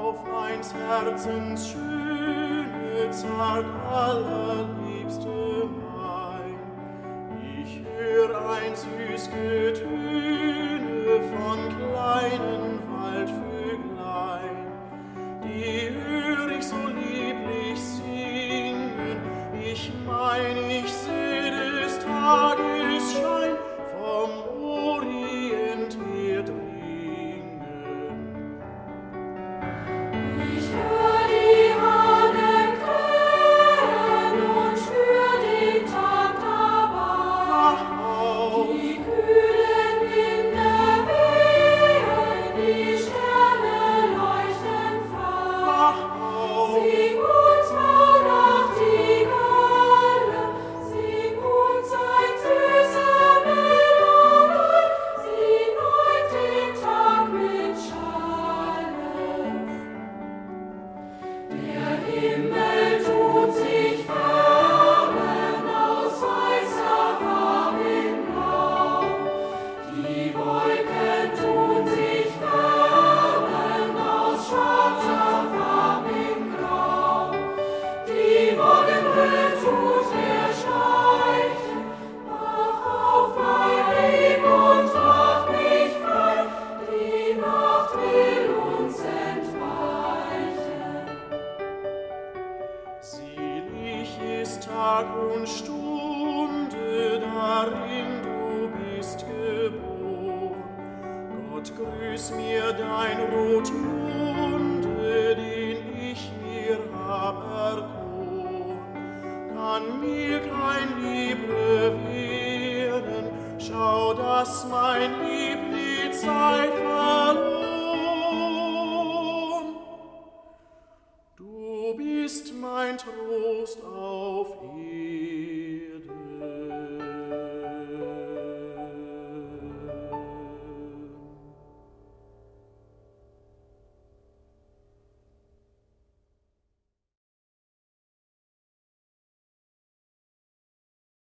auf meins Herzens schöne, zart allerliebste mein. Ich hör ein süß Getöne von kleinen Waldvöglein, die hör ich so lieblich singen, ich mein, ich seh des Tages Schein vom Und Stunde, darin du bist geboren. Gott grüß mir dein Rotmunde, den ich mir hab. Kann mir kein Liebe werden, schau, dass mein Lieblied sei verloren. Trost auf ewig.